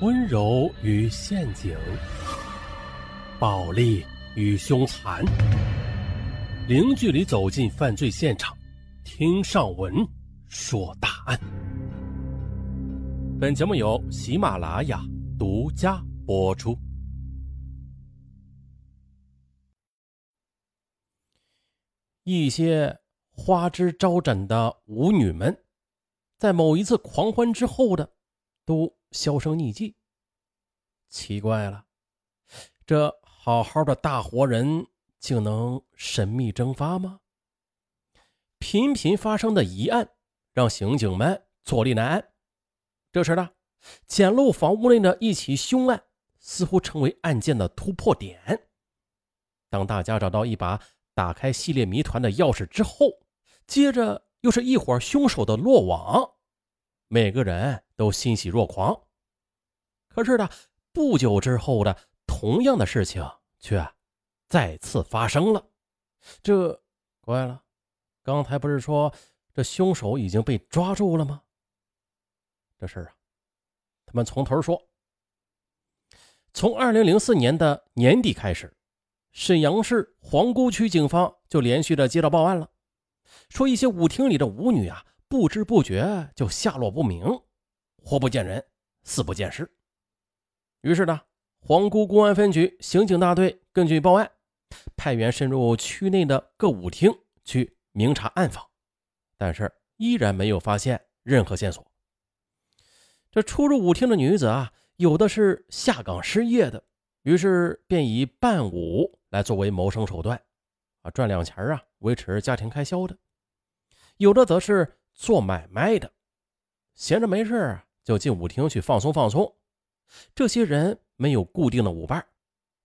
温柔与陷阱，暴力与凶残，零距离走进犯罪现场，听上文说大案。本节目由喜马拉雅独家播出。一些花枝招展的舞女们，在某一次狂欢之后的，都销声匿迹。奇怪了，这好好的大活人，竟能神秘蒸发吗？频频发生的疑案，让刑警们坐立难安。这时呢，简陋房屋内的一起凶案，似乎成为案件的突破点。当大家找到一把。打开系列谜团的钥匙之后，接着又是一伙凶手的落网，每个人都欣喜若狂。可是呢，不久之后的同样的事情却再次发生了。这怪了，刚才不是说这凶手已经被抓住了吗？这事啊，他们从头说。从二零零四年的年底开始。沈阳市皇姑区警方就连续的接到报案了，说一些舞厅里的舞女啊，不知不觉就下落不明，活不见人，死不见尸。于是呢，皇姑公安分局刑警大队根据报案，派员深入区内的各舞厅去明察暗访，但是依然没有发现任何线索。这出入舞厅的女子啊，有的是下岗失业的，于是便以伴舞。来作为谋生手段，啊，赚两钱啊，维持家庭开销的；有的则是做买卖的，闲着没事就进舞厅去放松放松。这些人没有固定的舞伴，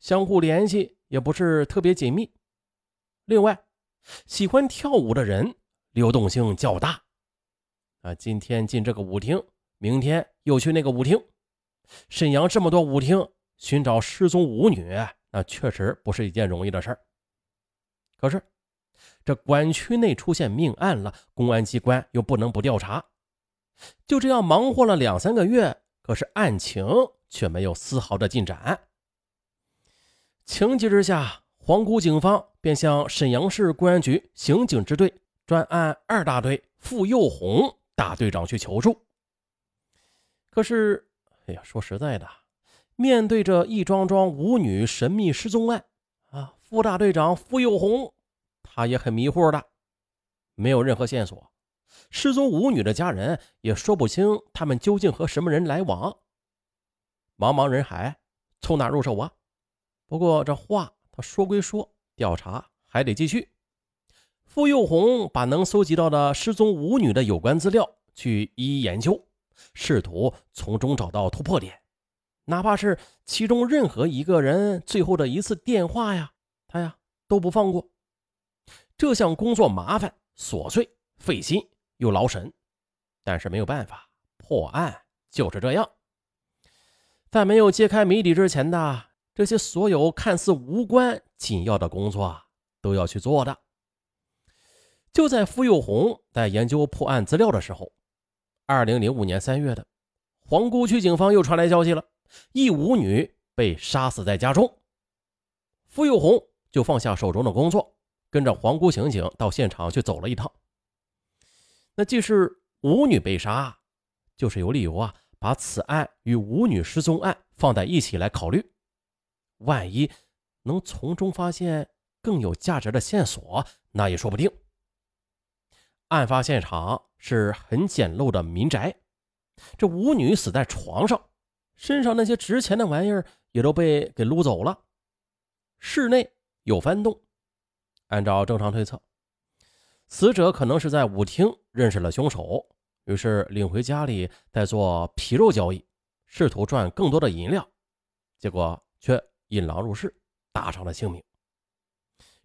相互联系也不是特别紧密。另外，喜欢跳舞的人流动性较大，啊，今天进这个舞厅，明天又去那个舞厅。沈阳这么多舞厅，寻找失踪舞女。那确实不是一件容易的事儿。可是，这管区内出现命案了，公安机关又不能不调查。就这样忙活了两三个月，可是案情却没有丝毫的进展。情急之下，皇姑警方便向沈阳市公安局刑警支队专案二大队傅幼红大队长去求助。可是，哎呀，说实在的。面对着一桩桩舞女神秘失踪案，啊，副大队长傅幼红，他也很迷糊的，没有任何线索，失踪舞女的家人也说不清他们究竟和什么人来往。茫茫人海，从哪入手啊？不过这话他说归说，调查还得继续。傅幼红把能搜集到的失踪舞女的有关资料去一一研究，试图从中找到突破点。哪怕是其中任何一个人最后的一次电话呀，他呀都不放过。这项工作麻烦、琐碎、费心又劳神，但是没有办法，破案就是这样。在没有揭开谜底之前的这些所有看似无关紧要的工作都要去做的。就在傅有红在研究破案资料的时候，二零零五年三月的皇姑区警方又传来消息了。一舞女被杀死在家中，傅有红就放下手中的工作，跟着皇姑刑警到现场去走了一趟。那既是舞女被杀，就是有理由啊，把此案与舞女失踪案放在一起来考虑。万一能从中发现更有价值的线索，那也说不定。案发现场是很简陋的民宅，这舞女死在床上。身上那些值钱的玩意儿也都被给撸走了。室内有翻动，按照正常推测，死者可能是在舞厅认识了凶手，于是领回家里再做皮肉交易，试图赚更多的银两，结果却引狼入室，搭上了性命。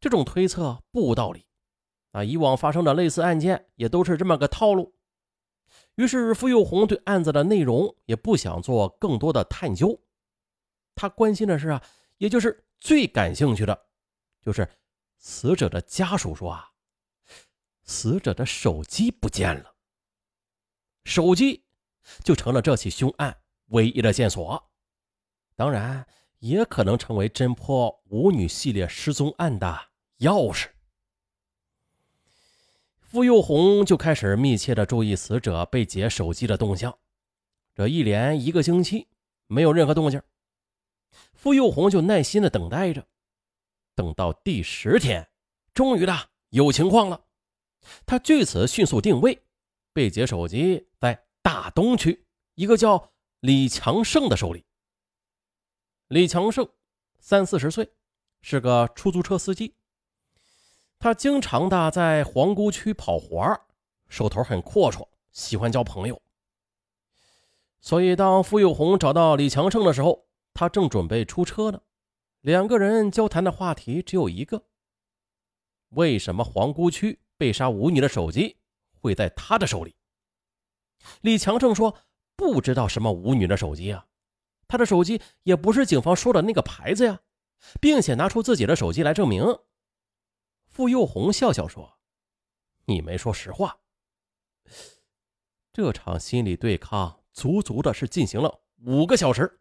这种推测不无道理，啊，以往发生的类似案件也都是这么个套路。于是，傅幼红对案子的内容也不想做更多的探究，他关心的是啊，也就是最感兴趣的，就是死者的家属说啊，死者的手机不见了，手机就成了这起凶案唯一的线索，当然也可能成为侦破舞女系列失踪案的钥匙。傅幼红就开始密切的注意死者被劫手机的动向，这一连一个星期没有任何动静，傅幼红就耐心的等待着，等到第十天，终于的有情况了，他据此迅速定位，被劫手机在大东区一个叫。李强胜的手里。李强胜三四十岁，是个出租车司机。他经常的在皇姑区跑活儿手头很阔绰，喜欢交朋友。所以，当傅有红找到李强胜的时候，他正准备出车呢。两个人交谈的话题只有一个：为什么皇姑区被杀舞女的手机会在他的手里？李强胜说。不知道什么舞女的手机啊，他的手机也不是警方说的那个牌子呀，并且拿出自己的手机来证明。傅幼红笑笑说：“你没说实话。”这场心理对抗足足的是进行了五个小时。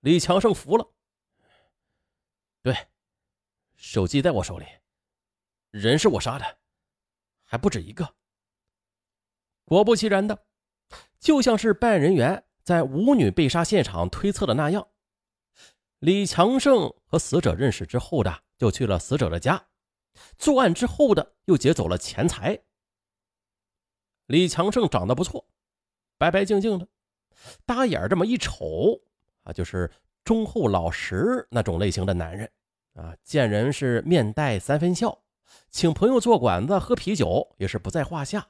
李强胜服了，对，手机在我手里，人是我杀的，还不止一个。果不其然的。就像是办案人员在舞女被杀现场推测的那样，李强胜和死者认识之后的，就去了死者的家，作案之后的又劫走了钱财。李强胜长得不错，白白净净的，大眼这么一瞅啊，就是忠厚老实那种类型的男人啊，见人是面带三分笑，请朋友坐馆子喝啤酒也是不在话下。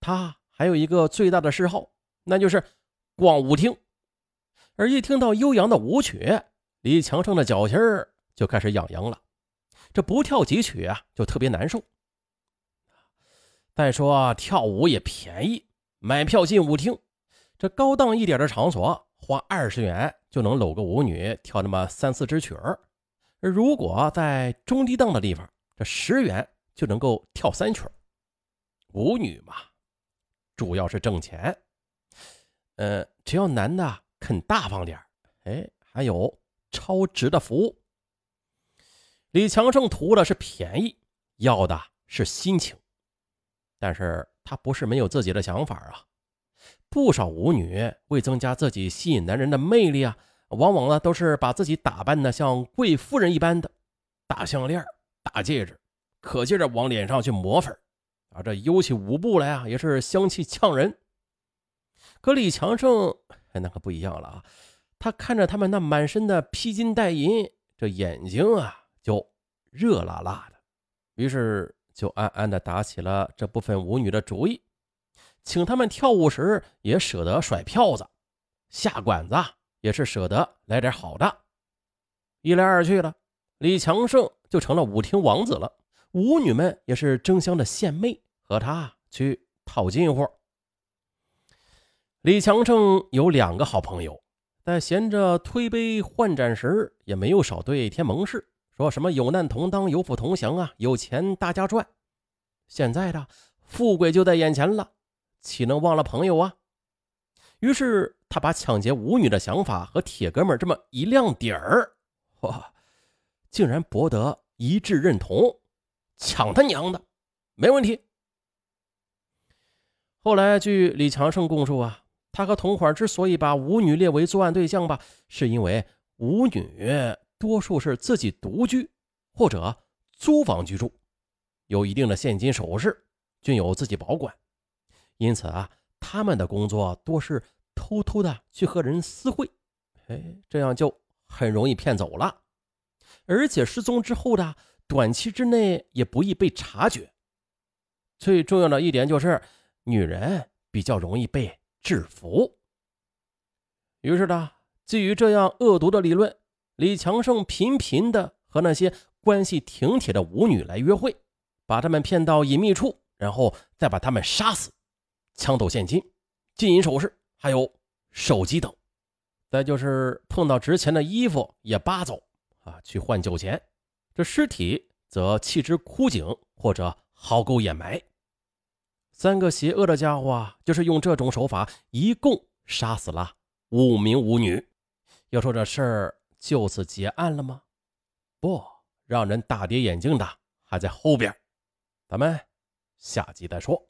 他。还有一个最大的嗜好，那就是逛舞厅。而一听到悠扬的舞曲，李强胜的脚心儿就开始痒痒了。这不跳几曲啊，就特别难受。再说跳舞也便宜，买票进舞厅，这高档一点的场所，花二十元就能搂个舞女跳那么三四支曲儿。如果在中低档的地方，这十元就能够跳三曲儿舞女嘛。主要是挣钱，呃，只要男的肯大方点哎，还有超值的服务。李强胜图的是便宜，要的是心情，但是他不是没有自己的想法啊。不少舞女为增加自己吸引男人的魅力啊，往往呢都是把自己打扮的像贵妇人一般的，大项链、大戒指，可劲儿往脸上去抹粉。啊，这尤起舞步来啊，也是香气呛人。可李强胜那可不一样了啊！他看着他们那满身的披金戴银，这眼睛啊就热辣辣的，于是就暗暗的打起了这部分舞女的主意，请他们跳舞时也舍得甩票子，下馆子也是舍得来点好的。一来二去的，李强胜就成了舞厅王子了。舞女们也是争相的献媚，和他去套近乎。李强胜有两个好朋友，在闲着推杯换盏时，也没有少对天盟誓，说什么有难同当，有福同享啊，有钱大家赚。现在的富贵就在眼前了，岂能忘了朋友啊？于是他把抢劫舞女的想法和铁哥们这么一亮点儿，哇，竟然博得一致认同。抢他娘的，没问题。后来据李强胜供述啊，他和同伙之所以把舞女列为作案对象吧，是因为舞女多数是自己独居或者租房居住，有一定的现金首饰，均有自己保管，因此啊，他们的工作多是偷偷的去和人私会，哎，这样就很容易骗走了，而且失踪之后的。短期之内也不易被察觉。最重要的一点就是，女人比较容易被制服。于是呢，基于这样恶毒的理论，李强胜频频的和那些关系挺铁的舞女来约会，把他们骗到隐秘处，然后再把他们杀死，抢走现金、金银首饰，还有手机等。再就是碰到值钱的衣服也扒走啊，去换酒钱。这尸体则弃之枯井或者壕沟掩埋。三个邪恶的家伙啊就是用这种手法，一共杀死了五名舞女。要说这事儿就此结案了吗？不，让人大跌眼镜的还在后边。咱们下集再说。